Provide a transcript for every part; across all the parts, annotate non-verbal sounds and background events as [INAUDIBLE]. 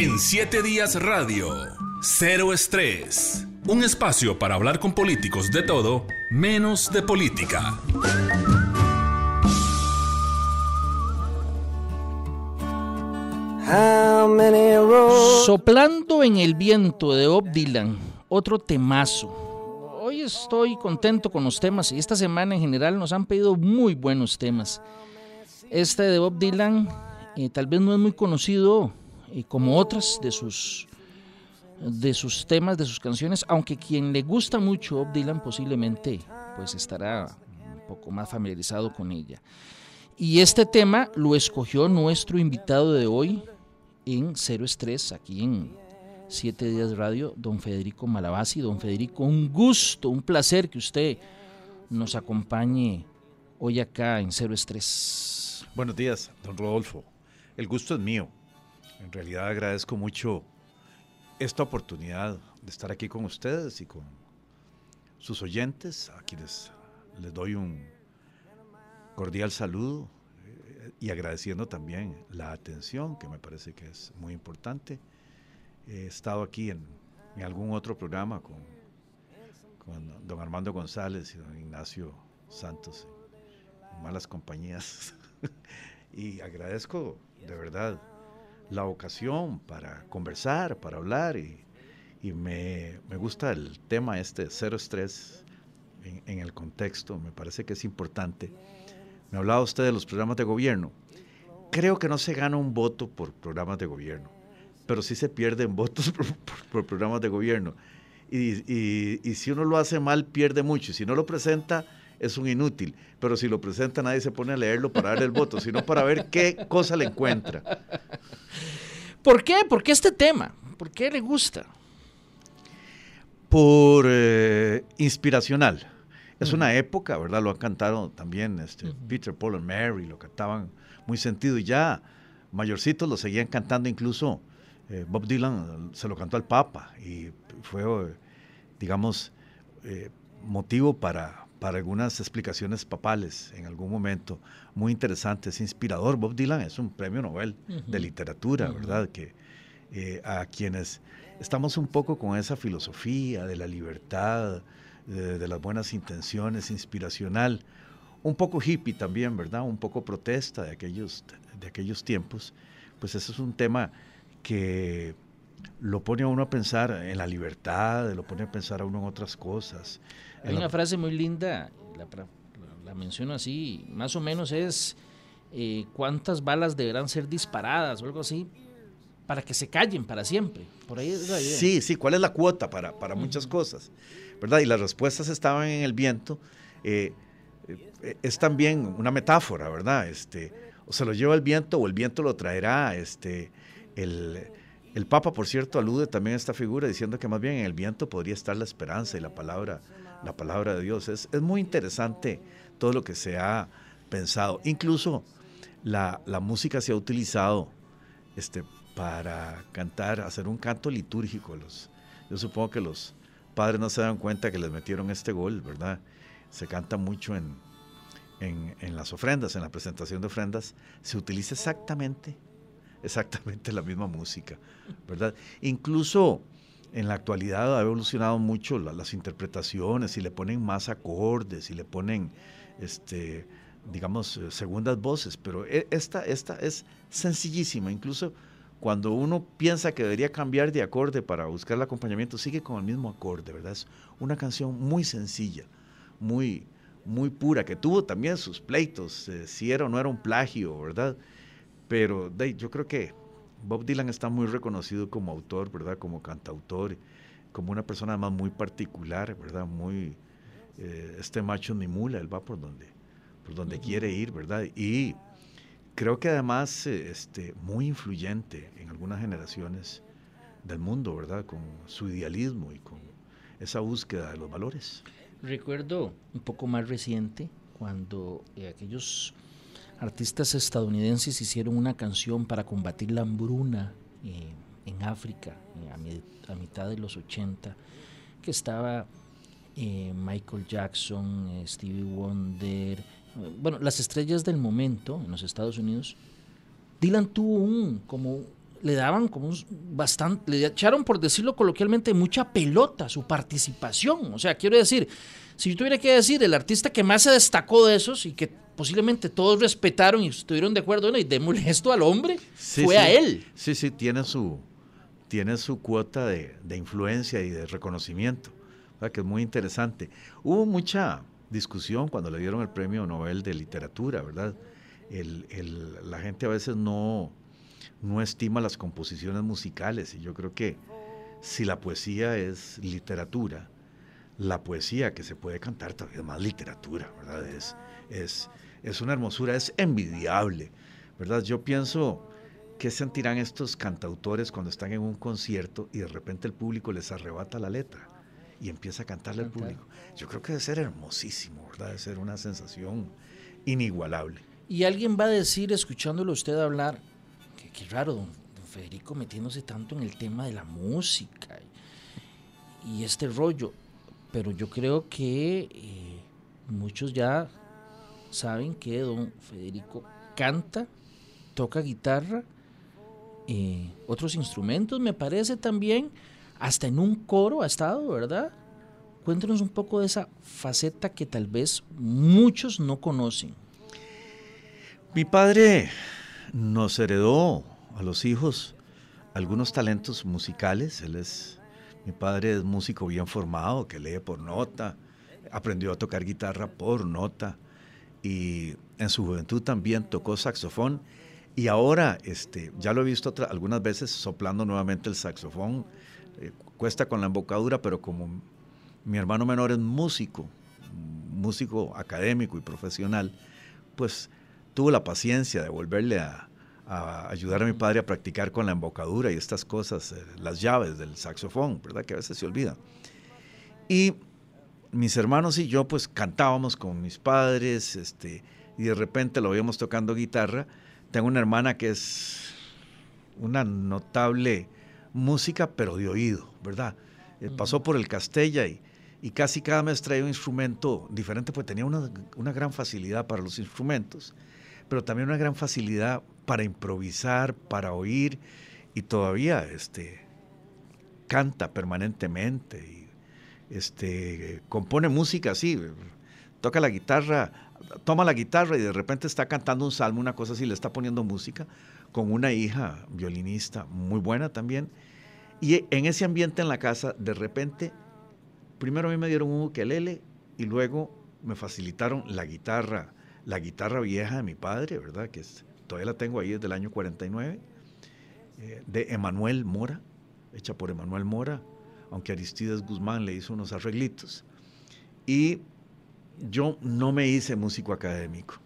En 7 días radio, Cero Estrés. Un espacio para hablar con políticos de todo, menos de política. Soplando en el viento de Bob Dylan, otro temazo. Hoy estoy contento con los temas y esta semana en general nos han pedido muy buenos temas. Este de Bob Dylan eh, tal vez no es muy conocido eh, como otras de sus, de sus temas, de sus canciones, aunque quien le gusta mucho Bob Dylan posiblemente pues estará un poco más familiarizado con ella. Y este tema lo escogió nuestro invitado de hoy en Cero Estrés, aquí en Siete Días Radio, don Federico Malabasi. Don Federico, un gusto, un placer que usted nos acompañe hoy acá en Cero Estrés. Buenos días, don Rodolfo. El gusto es mío. En realidad agradezco mucho esta oportunidad de estar aquí con ustedes y con sus oyentes, a quienes les doy un cordial saludo eh, y agradeciendo también la atención, que me parece que es muy importante. He estado aquí en, algún otro programa con, con, don Armando González y don Ignacio Santos, en malas compañías. [LAUGHS] y agradezco de verdad la ocasión para conversar, para hablar y, me, gusta el tema este, cero estrés en, el contexto, me parece que es importante. Me hablaba usted de los programas de gobierno. Creo que no se gana un voto por programas de gobierno, pero sí se pierden [LAUGHS] votos por, programas de gobierno. Y, y, si uno lo hace mal, pierde mucho. Y si no lo presenta, es un inútil. Pero si lo presenta, nadie se pone a leerlo para darle el voto, sino para ver qué cosa le encuentra. ¿Por qué? ¿Por qué este tema? ¿Por qué le gusta? Por eh, inspiracional. Es una época, ¿verdad? Lo han cantado también este, Peter, Paul y Mary, lo cantaban muy sentido y ya mayorcitos lo seguían cantando, incluso eh, Bob Dylan se lo cantó al Papa y fue, digamos, eh, motivo para, para algunas explicaciones papales en algún momento muy interesantes, inspirador. Bob Dylan es un premio Nobel de literatura, ¿verdad? Que eh, a quienes estamos un poco con esa filosofía de la libertad, de, las buenas intenciones, inspiracional, un poco hippie también, ¿verdad? Un poco protesta de aquellos, de aquellos tiempos, pues ese es un tema que lo pone a uno a pensar en la libertad, lo pone a pensar a uno en otras cosas, hay una frase muy linda, la, menciono así, más o menos es eh, cuántas balas deberán ser disparadas o algo así para que se callen para siempre. Por ahí es la idea. Sí, sí, ¿cuál es la cuota para, para muchas cosas? ¿Verdad? Y las respuestas estaban en el viento. Eh, eh, es también una metáfora, ¿verdad? Este, o se lo lleva el viento o el viento lo traerá. Este, el, el Papa, por cierto, alude también a esta figura diciendo que más bien en el viento podría estar la esperanza y la palabra la palabra de Dios. Es, muy interesante todo lo que se ha pensado. Incluso la, música se ha utilizado este, para cantar, hacer un canto litúrgico. Los, yo supongo que los padres no se dan cuenta que les metieron este gol, ¿verdad? Se canta mucho en, en, en las ofrendas, en la presentación de ofrendas. Se utiliza exactamente, exactamente la misma música, ¿verdad? Incluso en la actualidad ha evolucionado mucho las interpretaciones y le ponen más acordes y le ponen, este, digamos, eh, segundas voces, pero e, esta, esta es sencillísima, incluso cuando uno piensa que debería cambiar de acorde para buscar el acompañamiento, sigue con el mismo acorde, ¿verdad? Es una canción muy sencilla, muy, muy pura, que tuvo también sus pleitos, eh, si era o no era un plagio, ¿verdad? Pero yo creo que Bob Dylan está muy reconocido como autor, ¿verdad? Como cantautor, como una persona además muy particular, ¿verdad? Muy, eh, este macho ni mula, él va por donde, por donde quiere ir, ¿verdad? Y creo que además, eh, este, muy influyente en algunas generaciones del mundo, ¿verdad? Con su idealismo y con esa búsqueda de los valores. Recuerdo un poco más reciente, cuando eh, aquellos artistas estadounidenses hicieron una canción para combatir la hambruna eh, en África eh, a, mitad de los 80, que estaba eh, Michael Jackson, Stevie Wonder, bueno, las estrellas del momento en los Estados Unidos. Dylan tuvo un, como le daban como bastante, le echaron, por decirlo coloquialmente, mucha pelota su participación. O sea, quiero decir, si yo tuviera que decir el artista que más se destacó de esos y que posiblemente todos respetaron y estuvieron de acuerdo, bueno, y démosle [LAUGHS] esto al hombre, fue a él. Sí, sí, tiene su, tiene su cuota de, influencia y de reconocimiento, que es muy interesante. Hubo mucha discusión cuando le dieron el premio Nobel de Literatura, ¿verdad? la gente a veces no, no estima las composiciones musicales y yo creo que si la poesía es literatura, la poesía que se puede cantar todavía más literatura, ¿verdad? Es, es, es una hermosura, es envidiable, ¿verdad? Yo pienso qué sentirán estos cantautores cuando están en un concierto y de repente el público les arrebata la letra y empieza a cantarle al público. Yo creo que debe ser hermosísimo, ¿verdad? Debe ser una sensación inigualable. Y alguien va a decir, escuchándolo usted hablar, que qué raro, don, Federico metiéndose tanto en el tema de la música y, este rollo. Pero yo creo que eh, muchos ya saben que don Federico canta, toca guitarra, eh, otros instrumentos, me parece también, hasta en un coro ha estado, ¿verdad? Cuéntanos un poco de esa faceta que tal vez muchos no conocen. Mi padre nos heredó a los hijos algunos talentos musicales. Él es, mi padre es músico bien formado, que lee por nota, aprendió a tocar guitarra por nota y en su juventud también tocó saxofón y ahora este, ya lo he visto algunas veces soplando nuevamente el saxofón. Eh, cuesta con la embocadura, pero como mi hermano menor es músico, músico académico y profesional, pues tuvo la paciencia de volverle a, ayudar a mi padre a practicar con la embocadura y estas cosas, eh, las llaves del saxofón, ¿verdad? Que a veces se olvida. Y mis hermanos y yo pues cantábamos con mis padres, este, y de repente lo veíamos tocando guitarra. Tengo una hermana que es una notable música, pero de oído, ¿verdad? Eh, pasó por el Castella y, y, casi cada mes traía un instrumento diferente, pues tenía una, una gran facilidad para los instrumentos pero también una gran facilidad para improvisar, para oír y todavía este, canta permanentemente y este, compone música así, toca la guitarra, toma la guitarra y de repente está cantando un salmo, una cosa así, le está poniendo música con una hija violinista muy buena también. Y en ese ambiente en la casa, de repente, primero a mí me dieron un ukelele y luego me facilitaron la guitarra la guitarra vieja de mi padre, ¿verdad? Que todavía la tengo ahí desde el año 49, eh, de Emanuel Mora, hecha por Emanuel Mora, aunque Aristides Guzmán le hizo unos arreglitos. Y yo no me hice músico académico.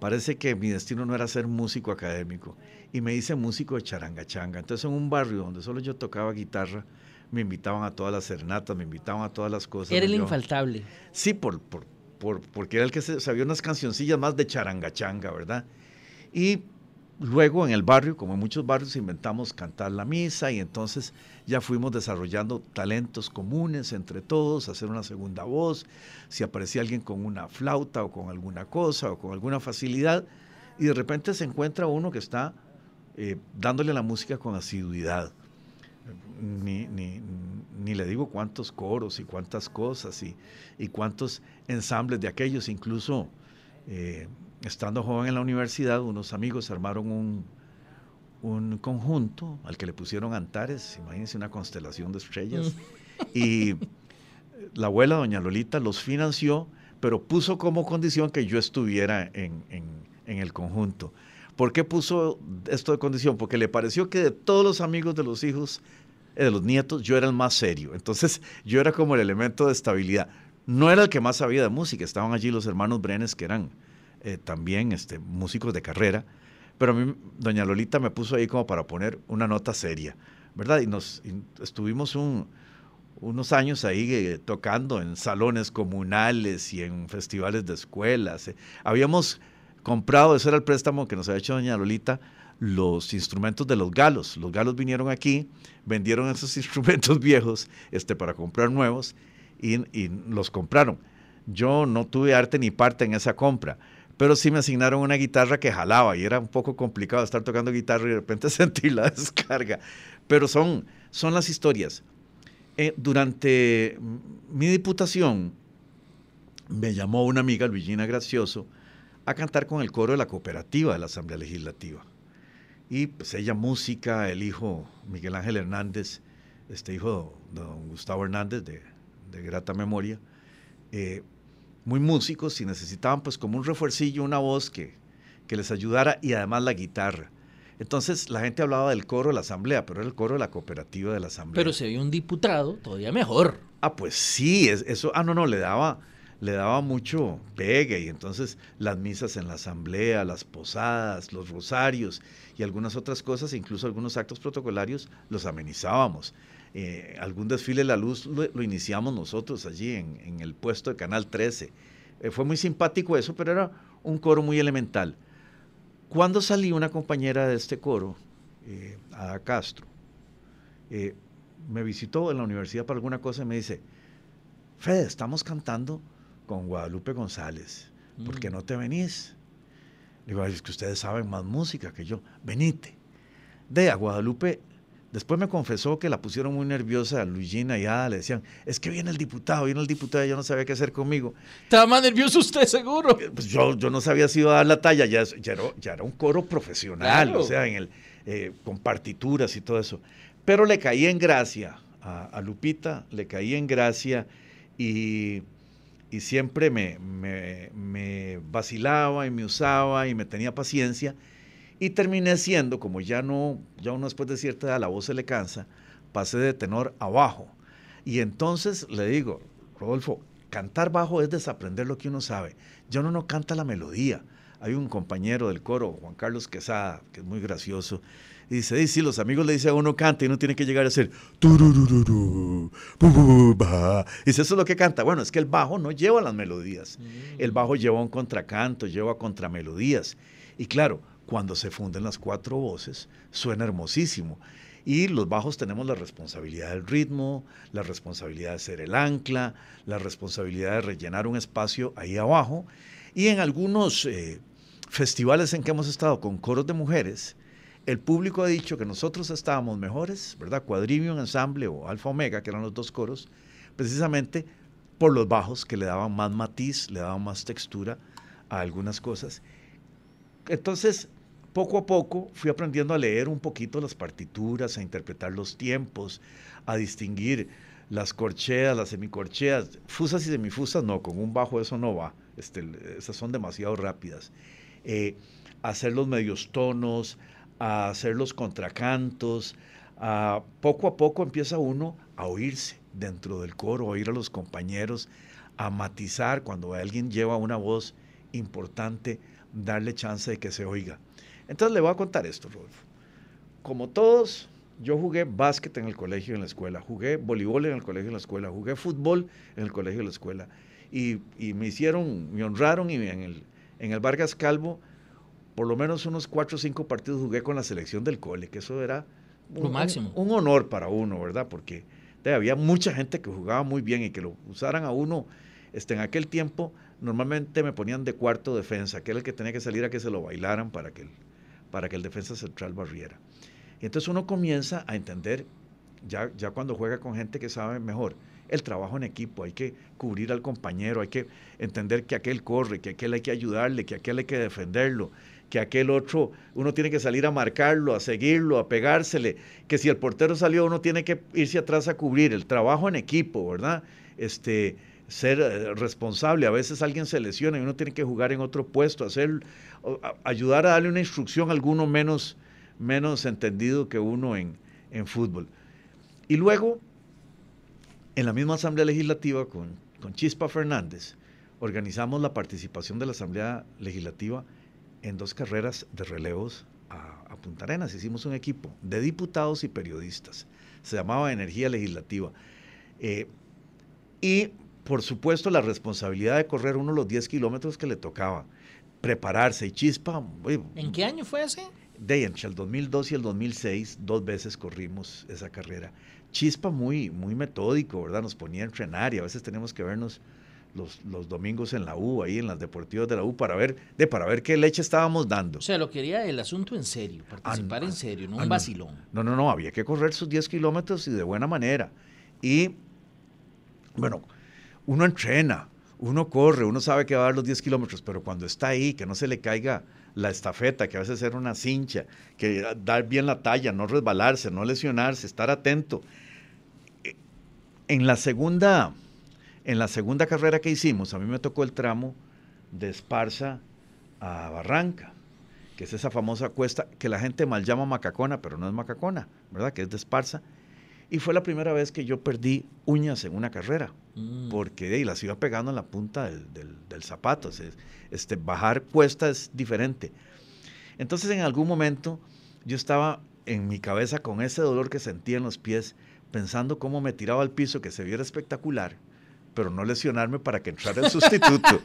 Parece que mi destino no era ser músico académico. Y me hice músico de charanga changa. Entonces en un barrio donde solo yo tocaba guitarra, me invitaban a todas las serenatas, me invitaban a todas las cosas. Era el infaltable. Sí, por, por, porque era el que sabía unas cancioncillas más de charangachanga, ¿verdad? Y luego en el barrio, como en muchos barrios, inventamos cantar la misa y entonces ya fuimos desarrollando talentos comunes entre todos, hacer una segunda voz, si aparecía alguien con una flauta o con alguna cosa o con alguna facilidad, y de repente se encuentra uno que está eh, dándole la música con asiduidad ni, ni, ni, le digo cuántos coros y cuántas cosas y, y cuántos ensambles de aquellos, incluso eh, estando joven en la universidad, unos amigos armaron un, un conjunto al que le pusieron Antares, imagínense una constelación de estrellas, mm. y la abuela, doña Lolita, los financió, pero puso como condición que yo estuviera en, en, en el conjunto. ¿Por qué puso esto de condición? Porque le pareció que de todos los amigos de los hijos de los nietos, yo era el más serio. Entonces [LAUGHS] yo era como el elemento de estabilidad. No era el que más sabía de música, estaban allí los hermanos Brenes, que eran eh, también este, músicos de carrera, pero a mí doña Lolita me puso ahí como para poner una nota seria, ¿verdad? Y nos estuvimos unos años ahí eh, tocando en salones comunales y en festivales de escuelas. Eh. Habíamos comprado, ese era el préstamo que nos había hecho doña Lolita, los instrumentos de los galos. Los galos vinieron aquí, vendieron esos [LAUGHS] instrumentos viejos este, para comprar nuevos y, los compraron. Yo no tuve arte ni parte en esa compra, pero sí me asignaron una guitarra que jalaba y era un poco complicado estar tocando guitarra y de repente [LAUGHS] sentir la descarga. Pero son, son las historias. Eh, durante mi diputación me llamó una amiga, Luigina Gracioso, a cantar con el coro de la cooperativa de la Asamblea Legislativa. Y pues ella música, el hijo Miguel Ángel Hernández, este hijo de don Gustavo Hernández de, grata memoria, eh, muy músicos y necesitaban pues como un refuercillo, una voz que, que les ayudara y además la guitarra. Entonces la gente hablaba del coro de la asamblea, pero era el coro de la cooperativa de la asamblea. Pero se vio un diputado todavía mejor. Ah, pues sí, eso, ah, no, no, le daba, le daba mucho pegue y entonces las misas en la asamblea, las posadas, los rosarios y algunas otras cosas, incluso algunos actos protocolarios, los amenizábamos. Eh, algún desfile de la luz lo, iniciamos nosotros allí en, el puesto de Canal 13. Eh, fue muy simpático eso, pero era un coro muy elemental. Cuando salí una compañera de este coro, eh, Ada Castro, eh, me visitó en la universidad para alguna cosa y me dice, Fede, estamos cantando con Guadalupe González, ¿por qué mm. no te venís? Le digo, es que ustedes saben más música que yo, venite. De a Guadalupe Después me confesó que la pusieron muy nerviosa a Luigina y a le decían, es que viene el diputado, viene el diputado, y yo no sabía qué hacer conmigo. Estaba más nervioso usted, seguro. Eh, pues yo, yo no sabía si iba a dar la talla, ya, ya, era, un coro profesional, o sea, en el, eh, con partituras y todo eso. Pero le caí en gracia a, Lupita, le caí en gracia y, y siempre me, me, vacilaba y me usaba y me tenía paciencia y terminé siendo, como ya no, ya uno después de cierta edad la voz se le cansa, pasé de tenor a bajo. Y entonces le digo, Rodolfo, cantar bajo es desaprender lo que uno sabe. Ya uno no canta la melodía. Hay un compañero del coro, Juan Carlos Quesada, que es muy gracioso, y dice, sí, sí, los amigos le dicen a uno canta y uno tiene que llegar a hacer y dice, eso es lo que canta. Bueno, es que el bajo no lleva las melodías. El bajo lleva un contracanto, lleva contramelodías. Y claro, cuando se funden las cuatro voces, suena hermosísimo. Y los bajos tenemos la responsabilidad del ritmo, la responsabilidad de ser el ancla, la responsabilidad de rellenar un espacio ahí abajo. Y en algunos eh, festivales en que hemos estado con coros de mujeres, el público ha dicho que nosotros estábamos mejores, ¿verdad? Quadrivium Ensamble o Alfa Omega, que eran los dos coros, precisamente por los bajos que le daban más matiz, le daban más textura a algunas cosas entonces, poco a poco fui aprendiendo a leer un poquito las partituras, a interpretar los tiempos, a distinguir las corcheas, las semicorcheas, fusas y semifusas, no, con un bajo eso no va, este, esas son demasiado rápidas. Eh, hacer los medios tonos, a hacer los contracantos, poco a poco empieza uno a oírse dentro del coro, a oír a los compañeros, a matizar cuando alguien lleva una voz importante, darle chance de que se oiga. Entonces le voy a contar esto, Rodolfo. Como todos, yo jugué básquet en el colegio y en la escuela, jugué voleibol en el colegio y en la escuela, jugué fútbol en el colegio y en la escuela. Y, me hicieron, me honraron y en el, en el Vargas Calvo, por lo menos unos cuatro o cinco partidos jugué con la selección del cole, que eso era un, máximo. un, honor para uno, ¿verdad? Porque había mucha gente que jugaba muy bien y que lo usaran a uno este, en aquel tiempo normalmente me ponían de cuarto defensa, que era el que tenía que salir a que se lo bailaran para que el, para que el defensa central barriera. Y entonces uno comienza a entender, ya, ya cuando juega con gente que sabe mejor, el trabajo en equipo, hay que cubrir al compañero, hay que entender que aquel corre, que aquel hay que ayudarle, que aquel hay que defenderlo, que aquel otro uno tiene que salir a marcarlo, a seguirlo, a pegársele, que si el portero salió uno tiene que irse atrás a cubrir, el trabajo en equipo, ¿verdad? Este, ser eh, responsable. A veces alguien se lesiona y uno tiene que jugar en otro puesto, hacer, ayudar a darle una instrucción a alguno menos, menos entendido que uno en, en fútbol. Y luego, en la misma Asamblea Legislativa con, con Chispa Fernández, organizamos la participación de la Asamblea Legislativa en dos carreras de relevos a, Punta Arenas. Hicimos un equipo de diputados y periodistas. Se llamaba Energía Legislativa. Eh, y por supuesto, la responsabilidad de correr uno los 10 kilómetros que le tocaba, prepararse y chispa. ¿En qué año fue ese? De entre el 2002 y el 2006, dos veces corrimos esa carrera. Chispa muy, muy metódico, ¿verdad? Nos ponía a entrenar y a veces teníamos que vernos los, los, domingos en la U, ahí en las deportivas de la U, para ver, de, para ver qué leche estábamos dando. O sea, lo quería el asunto en serio, participar ah, en serio, no un vacilón. No, no, no, había que correr sus 10 kilómetros y de buena manera. Y, bueno, uno entrena, uno corre, uno sabe que va a dar los 10 kilómetros, pero cuando está ahí, que no se le caiga la estafeta, que a veces era una cincha, que dar bien la talla, no resbalarse, no lesionarse, estar atento. En la segunda, en la segunda carrera que hicimos, a mí me tocó el tramo de Esparza a Barranca, que es esa famosa cuesta que la gente mal llama Macacona, pero no es Macacona, ¿verdad? Que es de Esparza. Y fue la primera vez que yo perdí uñas en una carrera, mm. porque y las iba pegando en la punta del, zapato. este, bajar cuesta es diferente. Entonces en algún momento yo estaba en mi cabeza con ese dolor que sentía en los pies, pensando cómo me tiraba al piso, que se viera espectacular, pero no lesionarme para que entrara el sustituto.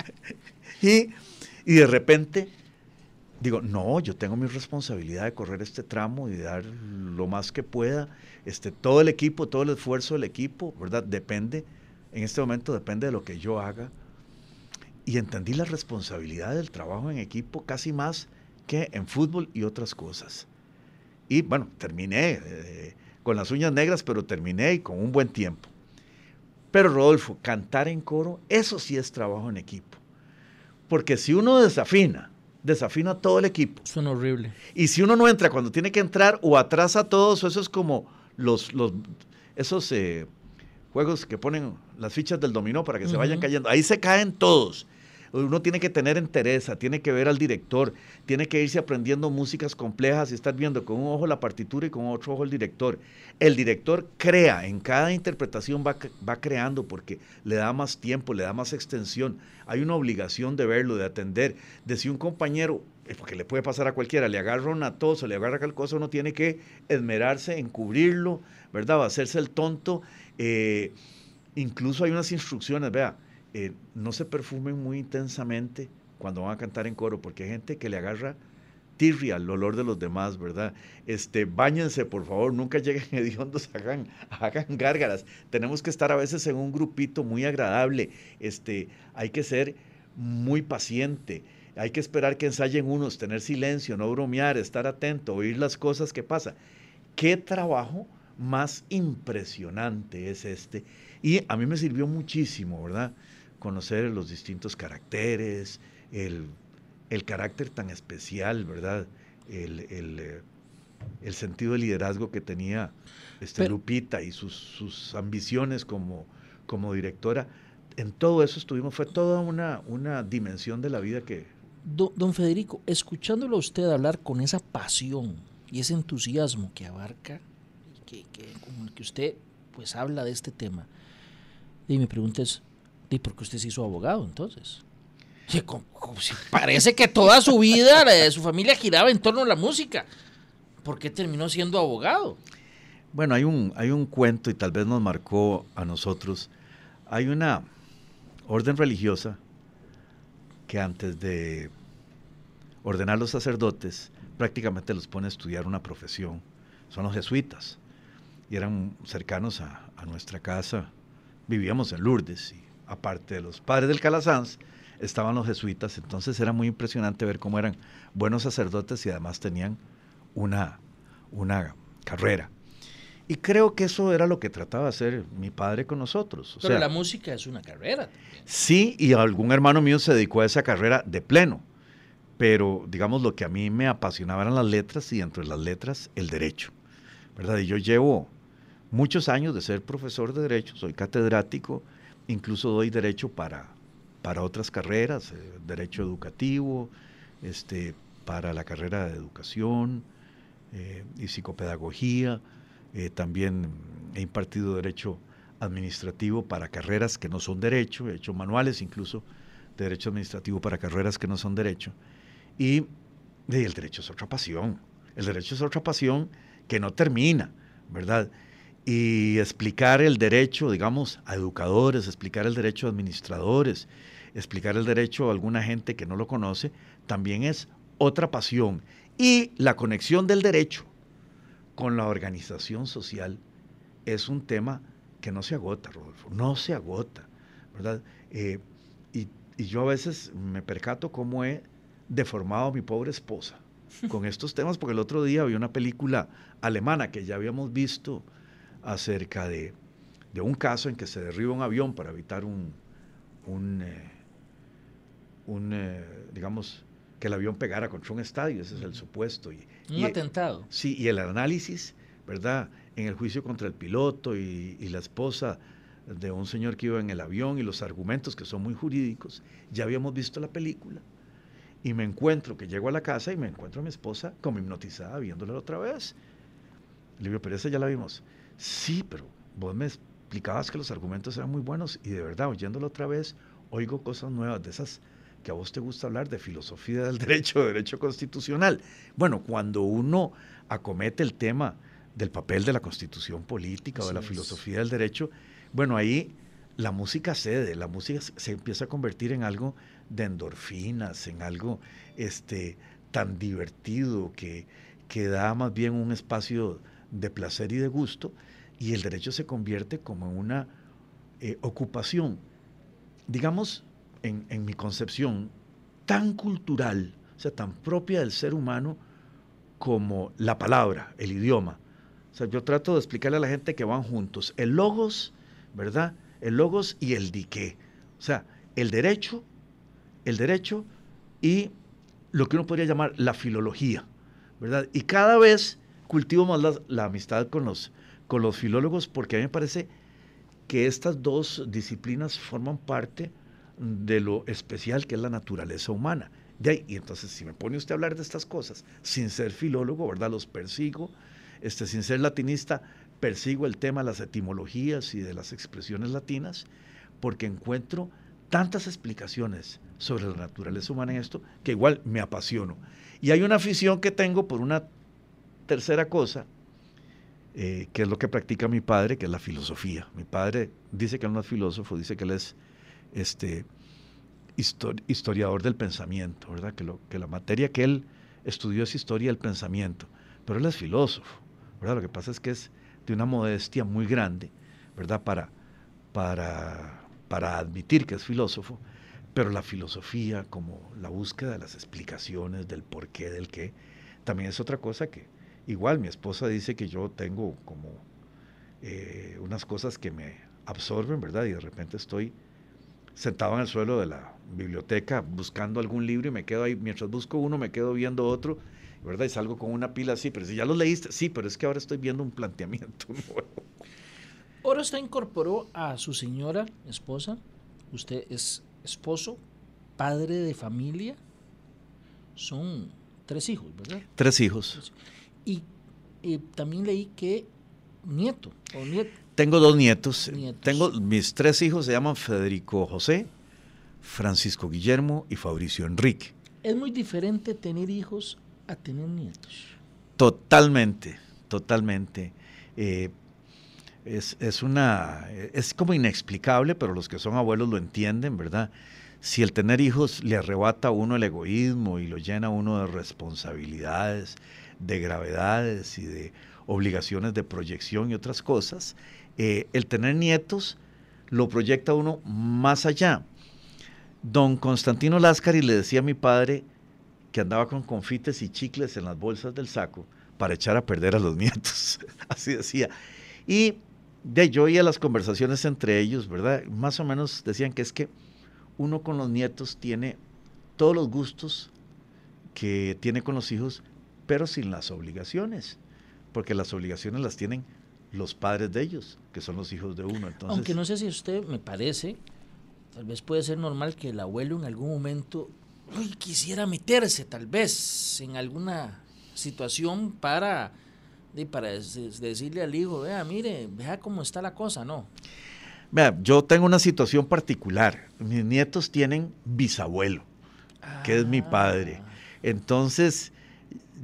[LAUGHS] y, y de repente digo, no, yo tengo mi responsabilidad de correr este tramo y dar lo más que pueda. Este, todo el equipo, todo el esfuerzo del equipo, ¿verdad? Depende, en este momento depende de lo que yo haga. Y entendí la responsabilidad del trabajo en equipo casi más que en fútbol y otras cosas. Y bueno, terminé eh, con las uñas negras, pero terminé y con un buen tiempo. Pero Rodolfo, cantar en coro, eso sí es trabajo en equipo. Porque si uno desafina, desafina a todo el equipo. Suena horrible. Y si uno no entra cuando tiene que entrar o atrasa a todos, eso es como los, los esos eh, juegos que ponen las fichas del dominó para que se vayan cayendo. Ahí se caen todos. Uno tiene que tener entereza, tiene que ver al director, tiene que irse aprendiendo músicas complejas y estar viendo con un ojo la partitura y con otro ojo el director. El director crea, en cada interpretación va, va creando porque le da más tiempo, le da más extensión. Hay una obligación de verlo, de atender. De si un compañero porque le puede pasar a cualquiera, le agarra una tos o le agarra cualquier cosa, uno tiene que esmerarse en cubrirlo, ¿verdad? Va a hacerse el tonto. Eh, incluso hay unas instrucciones, vea, eh, no se perfumen muy intensamente cuando van a cantar en coro, porque hay gente que le agarra tirria al olor de los demás, ¿verdad? Este, báñense, por favor, nunca lleguen [LAUGHS] hediondos, hagan, hagan gárgaras. Tenemos que estar a veces en un grupito muy agradable, este, hay que ser muy paciente, hay que esperar que ensayen unos, tener silencio, no bromear, estar atento, oír las cosas que pasan. ¿Qué trabajo más impresionante es este? Y a mí me sirvió muchísimo, ¿verdad? Conocer los distintos caracteres, el, carácter tan especial, ¿verdad? El, eh, sentido de liderazgo que tenía este Lupita y sus, ambiciones como, como directora. En todo eso estuvimos, fue toda una, una dimensión de la vida que... Don, Federico, escuchándolo a usted hablar con esa pasión y ese entusiasmo que abarca, que, que, con el que usted pues habla de este tema, y mi pregunta es, ¿Y por qué usted se hizo abogado entonces? parece que toda su vida, su familia giraba en torno a la música. ¿Por qué terminó siendo abogado? Bueno, hay un, hay un cuento y tal vez nos marcó a nosotros. Hay una orden religiosa que antes de ordenar los sacerdotes prácticamente los pone a estudiar una profesión. Son los jesuitas. Y eran cercanos a, a nuestra casa. Vivíamos en Lourdes y aparte de los padres del Calasanz, estaban los jesuitas, entonces era muy impresionante ver cómo eran buenos sacerdotes y además tenían una, una carrera. Y creo que eso era lo que trataba de hacer mi padre con nosotros. Pero la música es una carrera. Sí, y algún hermano mío se dedicó a esa carrera de pleno. Pero, digamos, lo que a mí me apasionaba eran las letras y entre las letras el derecho. ¿Verdad? Y yo llevo muchos años de ser profesor de derecho, soy catedrático, Incluso doy derecho para, para otras carreras, eh, derecho educativo, este, para la carrera de educación eh, y psicopedagogía. Eh, también he impartido derecho administrativo para carreras que no son derecho, he hecho manuales incluso de derecho administrativo para carreras que no son derecho. Y, y el derecho es otra pasión. El derecho es otra pasión que no termina, ¿verdad? Y explicar el derecho, digamos, a educadores, explicar el derecho a administradores, explicar el derecho a alguna gente que no lo conoce, también es otra pasión. Y la conexión del derecho con la organización social es un tema que no se agota, Rodolfo, no se agota. ¿verdad? Eh, y, y, yo a veces me percato cómo he deformado a mi pobre esposa con [LAUGHS] estos temas, porque el otro día había una película alemana que ya habíamos visto acerca de, de un caso en que se derriba un avión para evitar un, un, eh, un eh, digamos, que el avión pegara contra un estadio, ese es el supuesto. Y, un atentado. Sí, y el análisis, ¿verdad? En el juicio contra el piloto y, y, la esposa de un señor que iba en el avión y los argumentos que son muy jurídicos, ya habíamos visto la película. Y me encuentro, que llego a la casa y me encuentro a mi esposa como hipnotizada viéndola otra vez. Le digo, pero esa ya la vimos. Sí, pero vos me explicabas que los argumentos eran muy buenos y de verdad, oyéndolo otra vez, oigo cosas nuevas de esas que a vos te gusta hablar de filosofía del [LAUGHS] derecho, de derecho constitucional. Bueno, cuando uno acomete el tema del papel de la constitución política o de la filosofía del derecho, bueno, ahí la música cede, la música se empieza a convertir en algo de endorfinas, en algo este, tan divertido que, que da más bien un espacio de placer y de gusto, y el derecho se convierte como una eh, ocupación, digamos, en, en, mi concepción, tan cultural, o sea, tan propia del ser humano como la palabra, el idioma. O sea, yo trato de explicarle a la gente que van juntos. El logos, ¿verdad? El logos y el dique. O sea, el derecho, el derecho y lo que uno podría llamar la filología, ¿verdad? Y cada vez cultivo más la, amistad con los, con los filólogos porque a mí me parece que estas dos disciplinas forman parte de lo especial que es la naturaleza humana. De ahí, y entonces, si me pone usted a hablar de estas cosas, sin ser filólogo, ¿verdad? Los persigo, este, sin ser latinista, persigo el tema de las etimologías y de las expresiones latinas, porque encuentro tantas explicaciones sobre la naturaleza humana en esto, que igual me apasiono. Y hay una afición que tengo por una tercera cosa, eh, que es lo que practica mi padre, que es la filosofía. Mi padre dice que él no es filósofo, dice que él es este, historiador del pensamiento, ¿verdad? Que, lo, que la materia que él estudió es historia del pensamiento, pero él es filósofo, ¿verdad? Lo que pasa es que es de una modestia muy grande, ¿verdad? Para, para, para admitir que es filósofo, pero la filosofía como la búsqueda de las explicaciones, del por qué, del qué, también es otra cosa que igual mi esposa dice que yo tengo como eh, unas cosas que me absorben, ¿verdad? Y de repente estoy sentado en el suelo de la biblioteca buscando algún libro y me quedo ahí, mientras busco uno me quedo viendo otro, ¿verdad? Y salgo con una pila así, pero si ya lo leíste, sí, pero es que ahora estoy viendo un planteamiento [LAUGHS] nuevo. Ahora usted incorporó a su señora esposa, usted es esposo, padre de familia, son tres hijos, ¿verdad? Tres hijos. Y eh, también leí que nieto o nieto. Tengo dos nietos. nietos. Tengo mis tres hijos se llaman Federico José, Francisco Guillermo y Fabricio Enrique. Es muy diferente tener hijos a tener nietos. Totalmente, totalmente. Eh, es, es, una, es como inexplicable, pero los que son abuelos lo entienden, ¿verdad? Si el tener hijos le arrebata a uno el egoísmo y lo llena a uno de responsabilidades, de gravedades y de obligaciones de proyección y otras cosas, eh, el tener nietos lo proyecta uno más allá. Don Constantino Láscari le decía a mi padre que andaba con confites y chicles en las bolsas del saco para echar a perder a los [LAUGHS] nietos. Así decía. Y de yo oía las conversaciones entre ellos, ¿verdad? Más o menos decían que es que uno con los nietos tiene todos los gustos que tiene con los hijos, pero sin las obligaciones, porque las obligaciones las tienen los padres de ellos, que son los hijos de uno. Entonces, Aunque no sé si usted me parece, tal vez puede ser normal que el abuelo en algún momento uy, quisiera meterse tal vez en alguna situación para, para decirle al hijo, vea, mire, vea cómo está la cosa, ¿no? Vea, yo tengo una situación particular. Mis nietos tienen bisabuelo, ah. que es mi padre. Ah. Entonces,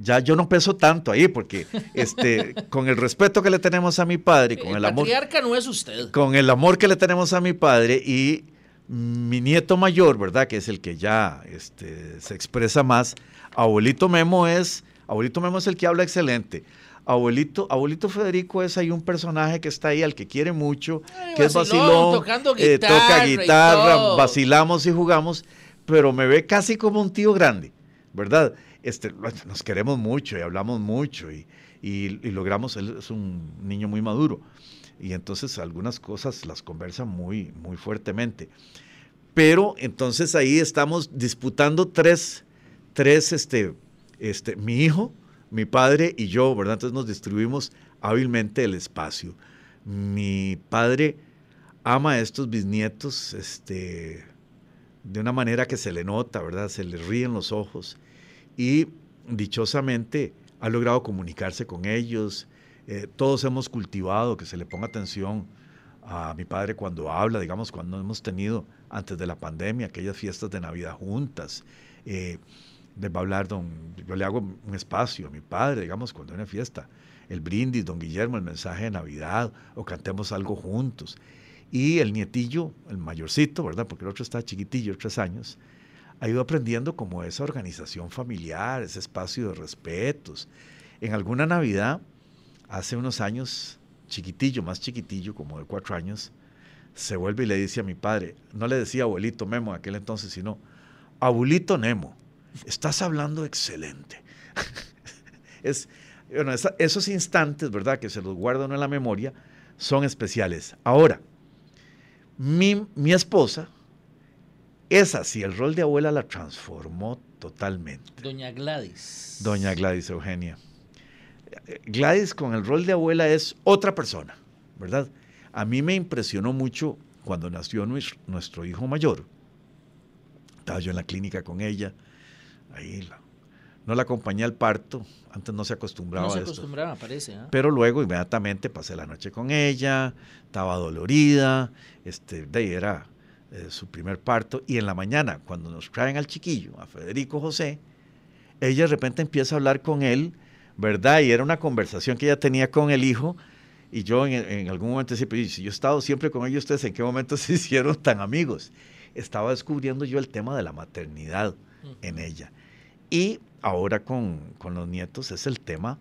ya yo no peso tanto ahí, porque este, con el respeto que le tenemos a mi padre, con el, el amor. no es usted. Con el amor que le tenemos a mi padre y mi nieto mayor, ¿verdad? Que es el que ya este, se expresa más. Abuelito Memo es, abuelito Memo es el que habla excelente. Abuelito, abuelito Federico es ahí un personaje que está ahí, al que quiere mucho, que es vacilón, tocando eh, toca guitarra y guitarra, vacilamos y jugamos, pero me ve casi como un tío grande, ¿verdad? Este, nos queremos mucho y hablamos mucho y, y- logramos, él es un niño muy maduro y entonces algunas cosas las conversa muy, muy fuertemente. Pero entonces ahí estamos disputando tres, tres, este, este, mi hijo, mi padre y yo, ¿verdad? Entonces nos distribuimos hábilmente el espacio. Mi padre ama a estos bisnietos, este, de una manera que se le nota, ¿verdad? Se le ríen los ojos y dichosamente ha logrado comunicarse con ellos. Eh, todos hemos cultivado que se le ponga atención a mi padre cuando habla, digamos, cuando hemos tenido antes de la pandemia aquellas fiestas de Navidad juntas. Eh, les va a hablar, don, yo le hago un espacio a mi padre, digamos, cuando hay una fiesta, el brindis, don Guillermo, el mensaje de Navidad, o cantemos algo juntos. Y el nietillo, el mayorcito, ¿verdad? Porque el otro está chiquitillo, tres años, ha ido aprendiendo como esa organización familiar, ese espacio de respetos. En alguna Navidad, hace unos años, chiquitillo, más chiquitillo, como de cuatro años, se vuelve y le dice a mi padre, no le decía abuelito Memo en aquel entonces, sino abuelito Nemo, estás hablando excelente. [LAUGHS] es, bueno, esos instantes, ¿verdad? Que se los guarda uno en la memoria, son especiales. Ahora, mi, mi esposa, esa sí, el rol de abuela la transformó totalmente. Doña Gladys. Doña Gladys Eugenia. Gladys con el rol de abuela es otra persona, ¿verdad? A mí me impresionó mucho cuando nació nues- nuestro hijo mayor. Estaba yo en la clínica con ella, ahí la- no la acompañé al parto, antes no se acostumbraba No se a esto. acostumbraba, parece. ¿ah? Pero luego inmediatamente pasé la noche con ella, estaba dolorida, este, de ahí era eh, su primer parto, y en la mañana, cuando nos traen al chiquillo, a Federico José, ella de repente empieza a hablar con él, ¿verdad? Y era una conversación que ella tenía con el hijo, y yo en, en algún momento decía, "Pero, si yo he estado siempre con ellos, ¿ustedes en qué momento [LAUGHS] se hicieron tan amigos? Estaba descubriendo yo el tema de la maternidad en ella. Y ahora con, con los nietos es el tema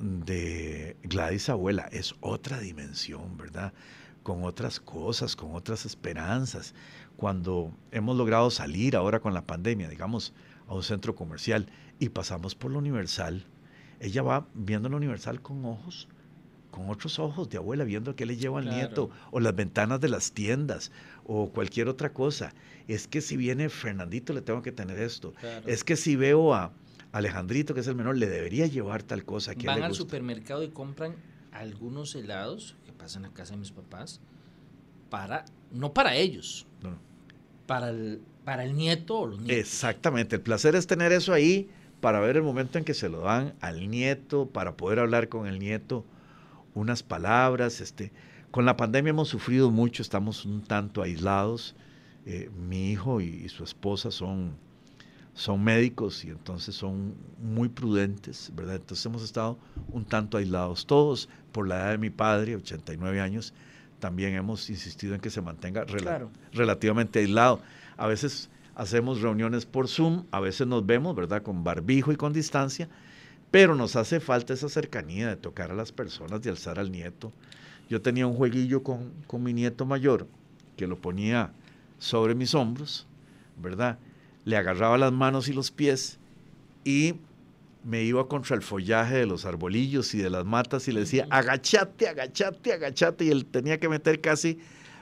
de Gladys Abuela, es otra dimensión, ¿verdad? Con otras cosas, con otras esperanzas. Cuando hemos logrado salir ahora con la pandemia, digamos, a un centro comercial y pasamos por la Universal, ella va viendo la Universal con ojos, con otros ojos de abuela, viendo qué le lleva al Claro. nieto, o las ventanas de las tiendas, o cualquier otra cosa. Es que si viene Fernandito, le tengo que tener esto. Claro. Es que si veo a Alejandrito, que es el menor, le debería llevar tal cosa. que Van al gusta. supermercado y compran algunos helados que pasan a casa de mis papás para, no para ellos, No. para el, para el nieto o los nietos. Exactamente, el placer es tener eso ahí para ver el momento en que se lo dan al nieto, para poder hablar con el nieto unas palabras. Este, con la pandemia hemos sufrido mucho, estamos un tanto aislados. Eh, mi hijo y, y su esposa son, son médicos y entonces son muy prudentes, ¿verdad? Entonces hemos estado un tanto aislados. Todos, por la edad de mi padre, 89 años, también hemos insistido en que se mantenga rela- Claro. relativamente aislado. A veces hacemos reuniones por Zoom, a veces nos vemos, ¿verdad? Con barbijo y con distancia, pero nos hace falta esa cercanía de tocar a las personas, de alzar al nieto. Yo tenía un jueguillo con, con mi nieto mayor, que lo ponía sobre mis hombros, ¿verdad? Le agarraba las manos y los pies y me iba contra el follaje de los arbolillos y de las matas y le decía, agachate, agachate, agachate, y él tenía que meter casi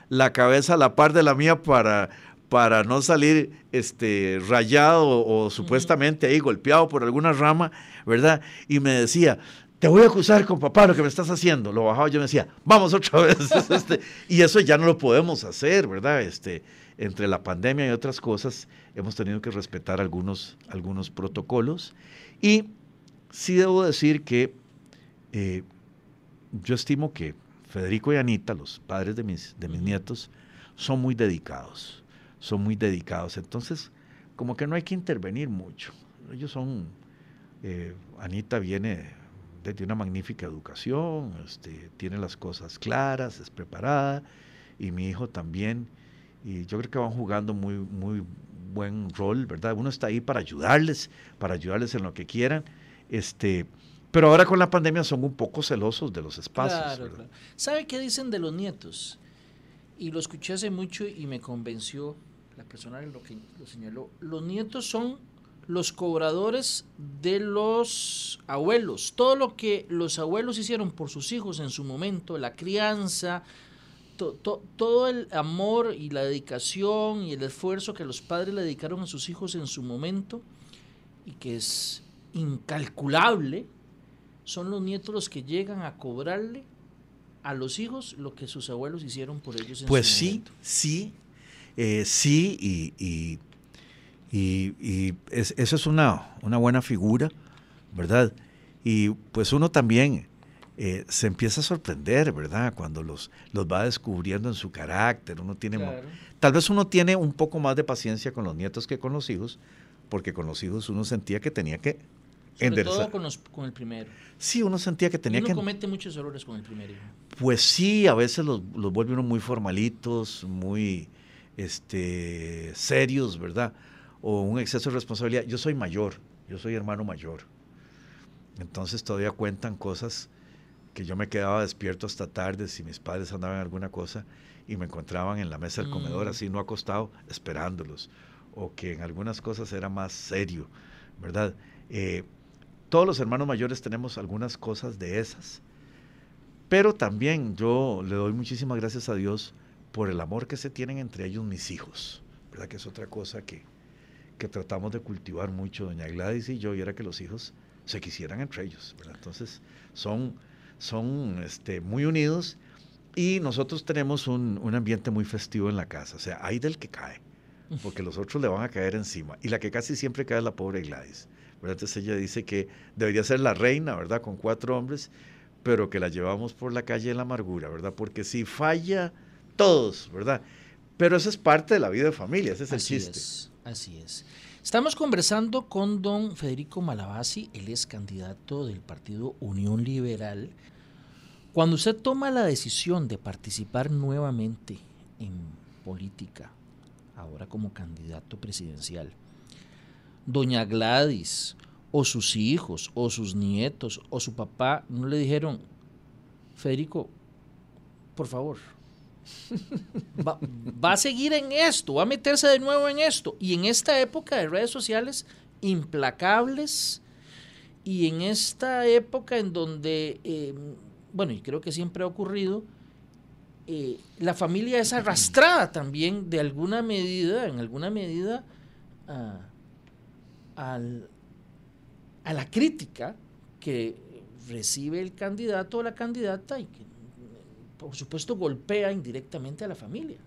la cabeza a la par de la mía para, para no salir este, rayado o, o supuestamente ahí golpeado por alguna rama, ¿verdad? Y me decía, te voy a acusar con papá lo que me estás haciendo. Lo bajaba yo me decía, vamos otra vez. [LAUGHS] Este, y eso ya no lo podemos hacer, ¿verdad? Este, entre la pandemia y otras cosas, hemos tenido que respetar algunos, algunos protocolos. Y sí debo decir que eh, yo estimo que Federico y Anita, los padres de mis, de mis nietos, son muy dedicados, son muy dedicados. Entonces, como que no hay que intervenir mucho. Ellos son, eh, Anita viene de una magnífica educación, este, tiene las cosas claras, es preparada, y mi hijo también. Y yo creo que van jugando muy, muy buen rol, ¿verdad? Uno está ahí para ayudarles, para ayudarles en lo que quieran, este, Pero ahora con la pandemia son un poco celosos de los espacios. ¿Sabe qué dicen de los nietos? Y lo escuché hace mucho y me convenció la persona lo que lo señaló. Los nietos son los cobradores de los abuelos. Todo lo que los abuelos hicieron por sus hijos en su momento, la crianza, todo el amor y la dedicación y el esfuerzo que los padres le dedicaron a sus hijos en su momento y que es incalculable, son los nietos los que llegan a cobrarle a los hijos lo que sus abuelos hicieron por ellos. En pues sí, sí, eh, sí, y, y, eso es una, una buena figura, ¿verdad? Y pues uno también eh, se empieza a sorprender, ¿verdad? Cuando los, los va descubriendo en su carácter, uno tiene... Tal vez uno tiene un poco más de paciencia con los nietos que con los hijos, porque con los hijos uno sentía que tenía que Sobre todo con, con, el primero. Sí, uno sentía que tenía uno que... comete muchos errores con el primero. Pues sí, a veces los, los vuelve uno muy formalitos, muy este, serios, ¿verdad? O un exceso de responsabilidad. Yo soy mayor, yo soy hermano mayor. Entonces todavía cuentan cosas que yo me quedaba despierto hasta tarde si mis padres andaban en alguna cosa y me encontraban en la mesa del comedor mm. así no acostado esperándolos o que en algunas cosas era más serio, ¿verdad? Eh, todos los hermanos mayores tenemos algunas cosas de esas, pero también yo le doy muchísimas gracias a Dios por el amor que se tienen entre ellos mis hijos, ¿verdad? Que es otra cosa que, que tratamos de cultivar mucho, doña Gladys y yo, y era que los hijos se quisieran entre ellos, ¿verdad? Entonces son son este, muy unidos y nosotros tenemos un, ambiente muy festivo en la casa. O sea, hay del que cae, porque los otros le van a caer encima. Y la que casi siempre cae es la pobre Gladys. Entonces ella dice que debería ser la reina, ¿verdad? Con cuatro hombres, pero que la llevamos por la calle de la amargura, ¿verdad? Porque si falla, todos, ¿verdad? Pero eso es parte de la vida de familia, ese es el chiste. así es. Estamos conversando con don Federico Malabasi, él es candidato del partido Unión Liberal. Cuando usted toma la decisión de participar nuevamente en política, ahora como candidato presidencial, doña Gladys o sus hijos o sus nietos o su papá no le dijeron, Federico, por favor, va, a seguir en esto, va a meterse de nuevo en esto. Y en esta época de redes sociales implacables y en esta época en donde, em, bueno, y creo que siempre ha ocurrido, eh, la familia es arrastrada también de alguna medida, en alguna medida, a, a la crítica que recibe el candidato o la candidata y que por supuesto, golpea indirectamente a la familia.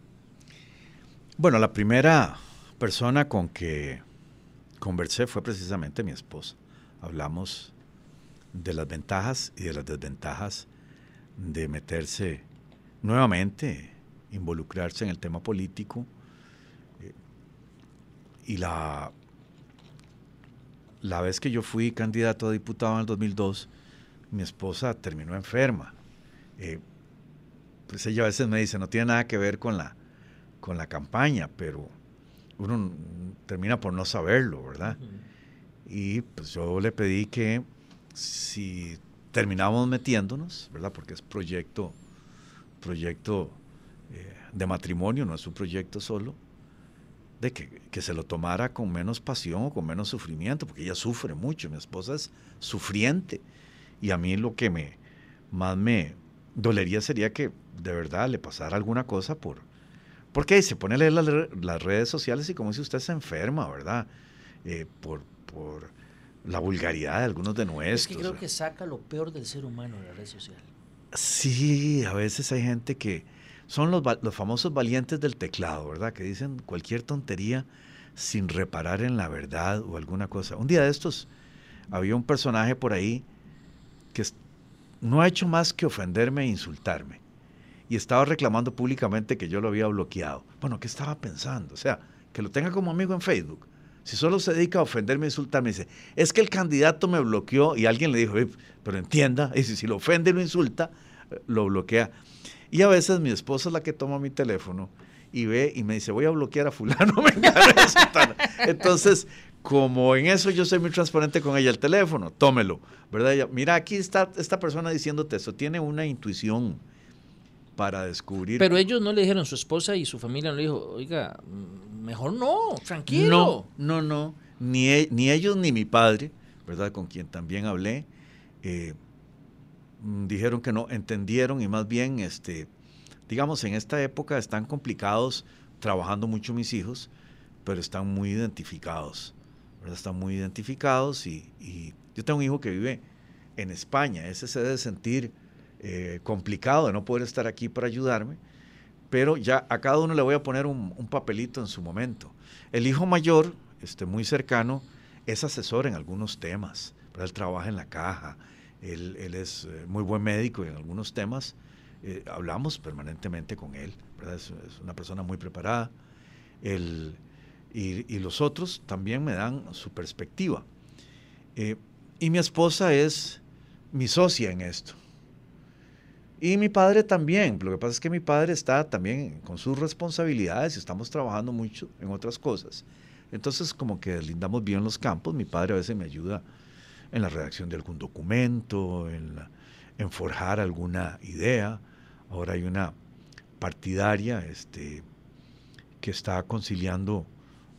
Bueno, la primera persona con que conversé fue precisamente mi esposa. Hablamos de las ventajas y de las desventajas de meterse nuevamente, involucrarse en el tema político. Eh, y la, la vez que yo fui candidato a diputado en el 2002, mi esposa terminó enferma. Eh, pues ella a veces me dice, no tiene nada que ver con la, con la campaña, pero uno termina por no saberlo, ¿verdad? Y pues yo le pedí que si terminamos metiéndonos, ¿verdad? Porque es proyecto, proyecto eh, de matrimonio, no es un proyecto solo, de que, que, se lo tomara con menos pasión o con menos sufrimiento, porque ella sufre mucho, mi esposa es sufriente. Y a mí lo que me más me dolería sería que de verdad le pasara alguna cosa por... Porque se pone a leer las, redes sociales y como si usted se enferma, ¿verdad? Eh, por, por la vulgaridad de algunos de nuestros. Es que creo que saca lo peor del ser humano en la red social. Sí, a veces hay gente que son los, los famosos valientes del teclado, ¿verdad? Que dicen cualquier tontería sin reparar en la verdad o alguna cosa. Un día de estos había un personaje por ahí que no ha hecho más que ofenderme e insultarme y estaba reclamando públicamente que yo lo había bloqueado. Bueno, ¿qué estaba pensando? O sea, que lo tenga como amigo en Facebook. Si solo se dedica a ofenderme, insultarme, dice, es que el candidato me bloqueó y alguien le dijo, pero entienda, y si lo ofende, lo insulta, lo bloquea. Y a veces mi esposa es la que toma mi teléfono y ve y me dice, voy a bloquear a fulano, [LAUGHS] me Entonces, como en eso yo soy muy transparente con ella, el teléfono, tómelo, ¿verdad? mira, aquí está esta persona diciéndote eso, tiene una intuición para descubrir. Pero ellos no le dijeron, su esposa y su familia no le dijo, oiga, mejor no, tranquilo. No, no, no, ni, e, ni ellos ni mi padre, ¿verdad? Con quien también hablé, eh, mm, dijeron que no, entendieron y más bien, este, digamos, en esta época están complicados trabajando mucho mis hijos, pero están muy identificados, ¿verdad? Están muy identificados y, yo tengo un hijo que vive en España, ese se debe sentir eh, complicado de no poder estar aquí para ayudarme, pero ya a cada uno le voy a poner un, papelito en su momento. El hijo mayor, este, muy cercano, es asesor en algunos temas, pero él trabaja en la caja, él, es eh, muy buen médico en algunos temas, eh, hablamos permanentemente con él, Es, una persona muy preparada. y, los otros también me dan su perspectiva. Eh, y mi esposa es mi socia en esto. Y mi padre también. Lo que pasa es que mi padre está también con sus responsabilidades y estamos trabajando mucho en otras cosas. Entonces, como que lindamos bien los campos. Mi padre a veces me ayuda en la redacción de algún documento, en, en forjar alguna idea. Ahora hay una partidaria este, que está conciliando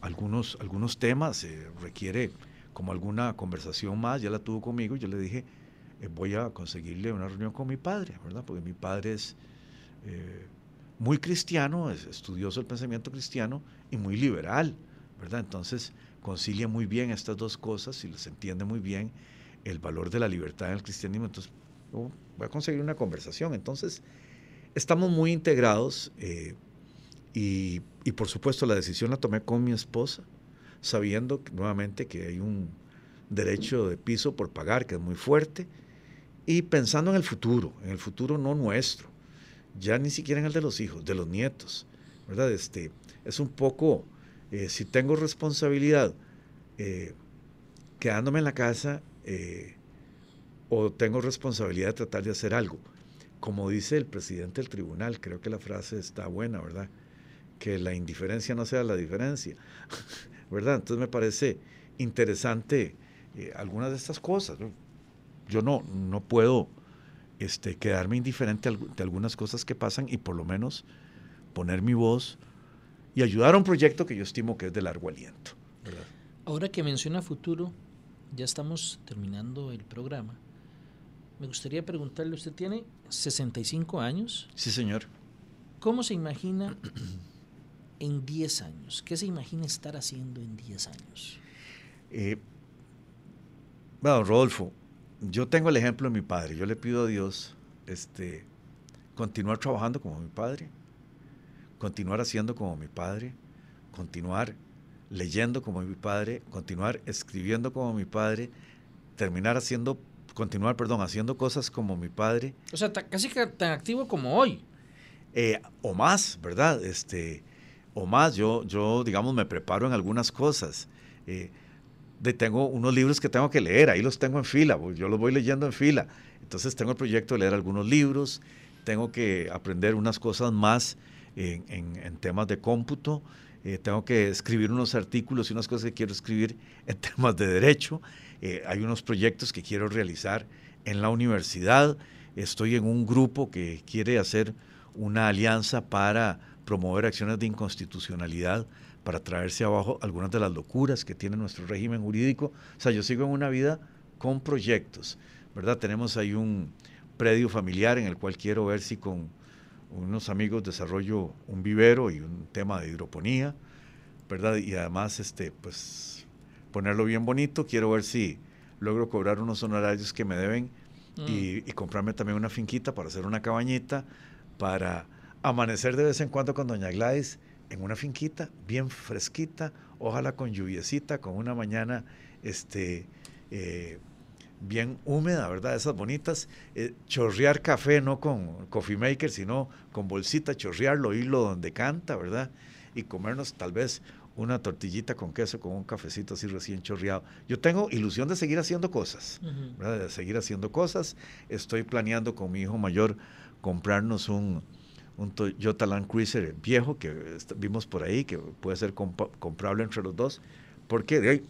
algunos, algunos temas, eh, requiere como alguna conversación más, ya la tuvo conmigo, yo le dije, voy a conseguirle una reunión con mi padre, ¿verdad? Porque mi padre es eh, muy cristiano, es estudioso del pensamiento cristiano y muy liberal, ¿verdad? Entonces concilia muy bien estas dos cosas y les entiende muy bien el valor de la libertad en el cristianismo. Entonces, voy a conseguir una conversación. Entonces, estamos muy integrados eh, y, y, por supuesto la decisión la tomé con mi esposa, sabiendo nuevamente que hay un derecho de piso por pagar que es muy fuerte y pensando en el futuro, en el futuro no nuestro, ya ni siquiera en el de los hijos, de los nietos, ¿verdad? Este, es un poco, eh, si tengo responsabilidad eh, quedándome en la casa o tengo responsabilidad de tratar de hacer algo como dice el presidente del tribunal, creo que la frase está buena, ¿verdad? Que la indiferencia no sea la diferencia, [LAUGHS] ¿verdad? Entonces me parece interesante eh, algunas de estas cosas. Yo no, no puedo este, quedarme indiferente de algunas cosas que pasan y por lo menos poner mi voz y ayudar a un proyecto que yo estimo que es de largo aliento. Ahora que menciona futuro, ya estamos terminando el programa me gustaría preguntarle, usted tiene 65 años. Sí, señor. ¿Cómo se imagina en 10 años? ¿Qué se imagina estar haciendo en 10 años? Eh, bueno, Rodolfo, yo tengo el ejemplo de mi padre. Yo le pido a Dios este, continuar trabajando como mi padre, continuar haciendo como mi padre, continuar leyendo como mi padre, continuar escribiendo como mi padre, terminar haciendo continuar, perdón, haciendo cosas como mi padre. O sea, casi tan activo como hoy. Eh, o más, ¿verdad? Este, o más, yo, yo, digamos, me preparo en algunas cosas. Eh, de, tengo unos libros que tengo que leer, ahí los tengo en fila, yo los voy leyendo en fila. Entonces tengo el proyecto de leer algunos libros, tengo que aprender unas cosas más en, en, temas de cómputo, eh, tengo que escribir unos artículos y unas cosas que quiero escribir [LAUGHS] en temas de derecho. Eh, hay unos proyectos que quiero realizar en la universidad. Estoy en un grupo que quiere hacer una alianza para promover acciones de inconstitucionalidad, para traerse abajo algunas de las locuras que tiene nuestro régimen jurídico. O sea, yo sigo en una vida con proyectos, ¿verdad? Tenemos ahí un predio familiar en el cual quiero ver si con unos amigos desarrollo un vivero y un tema de hidroponía, ¿verdad? Y además, este, pues ponerlo bien bonito. Quiero ver si logro cobrar unos honorarios que me deben y, mm. comprarme también una finquita para hacer una cabañita, para amanecer de vez en cuando con Doña Gladys en una finquita bien fresquita, ojalá con lluviecita, con una mañana este, eh, bien húmeda, ¿verdad? Esas bonitas. Eh, chorrear café, no con coffee maker, sino con bolsita, chorrearlo, irlo donde canta, ¿verdad? Y comernos tal vez una tortillita con queso, con un cafecito así recién chorreado. Yo tengo ilusión de seguir haciendo cosas, de seguir haciendo cosas. Estoy planeando con mi hijo mayor comprarnos un, un Toyota Land Cruiser viejo que vimos por ahí, que puede ser comprable entre los dos, porque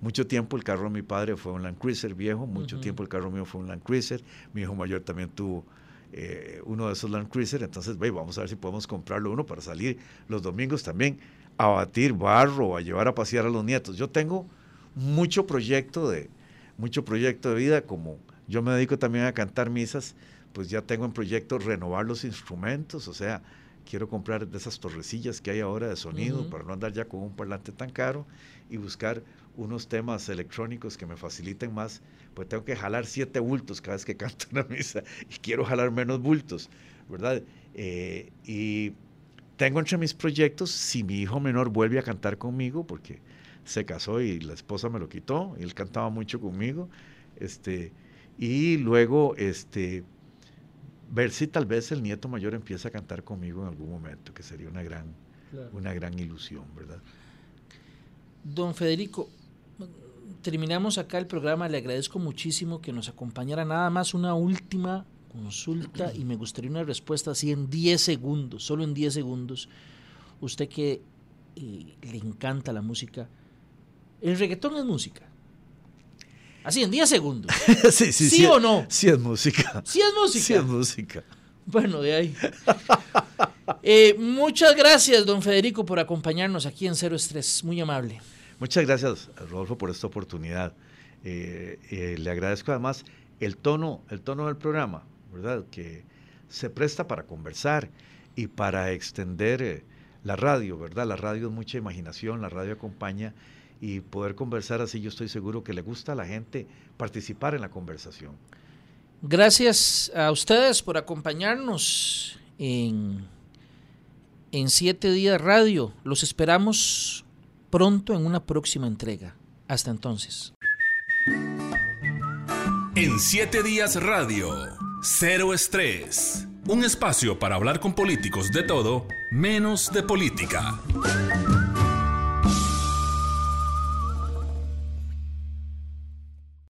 mucho tiempo el carro de mi padre fue un Land Cruiser viejo, mucho tiempo el carro mío fue un Land Cruiser, mi hijo mayor también tuvo eh, uno de esos Land Cruiser, entonces vamos a ver si podemos comprarlo uno para salir los domingos también a batir barro, a llevar a pasear a los nietos. Yo tengo mucho proyecto de, mucho proyecto de vida, como yo me dedico también a cantar misas, pues ya tengo en proyecto renovar los instrumentos, o sea, quiero comprar de esas torrecillas que hay ahora de sonido para no andar ya con un parlante tan caro y buscar unos temas electrónicos que me faciliten más, pues tengo que jalar siete bultos cada vez que [LAUGHS] canto una misa y quiero jalar menos bultos, ¿verdad? Eh, y tengo entre mis proyectos, si mi hijo menor vuelve a cantar conmigo, porque se casó y la esposa me lo quitó, y él cantaba mucho conmigo, este, y luego, este, ver si tal vez el nieto mayor empieza a cantar conmigo en algún momento, que sería una gran, una gran ilusión, ¿verdad? Don Federico, terminamos acá el programa, le agradezco muchísimo que nos acompañara nada más una última consulta y me gustaría una respuesta así en 10 segundos, solo en 10 segundos. Usted que eh, le encanta la música, ¿el reggaetón es música? Así, en 10 segundos. [LAUGHS] sí, sí, sí, o no? Sí es música. Sí es música. Sí es música. Bueno, de ahí. [LAUGHS] Eh, muchas gracias, don Federico, por acompañarnos aquí en Cero Estrés. Muy amable. Muchas gracias, Rodolfo, por esta oportunidad. Eh, eh, le agradezco además el tono, el tono del programa, ¿verdad? Que se presta para conversar y para extender la radio, ¿verdad? La radio es mucha imaginación, la radio acompaña y poder conversar así, yo estoy seguro que le gusta a la gente participar en la conversación. Gracias a ustedes por acompañarnos en, en Siete Días Radio. Los esperamos pronto en una próxima entrega. Hasta entonces. En Siete Días Radio, Cero Estrés. Un espacio para hablar con políticos de todo, menos de política.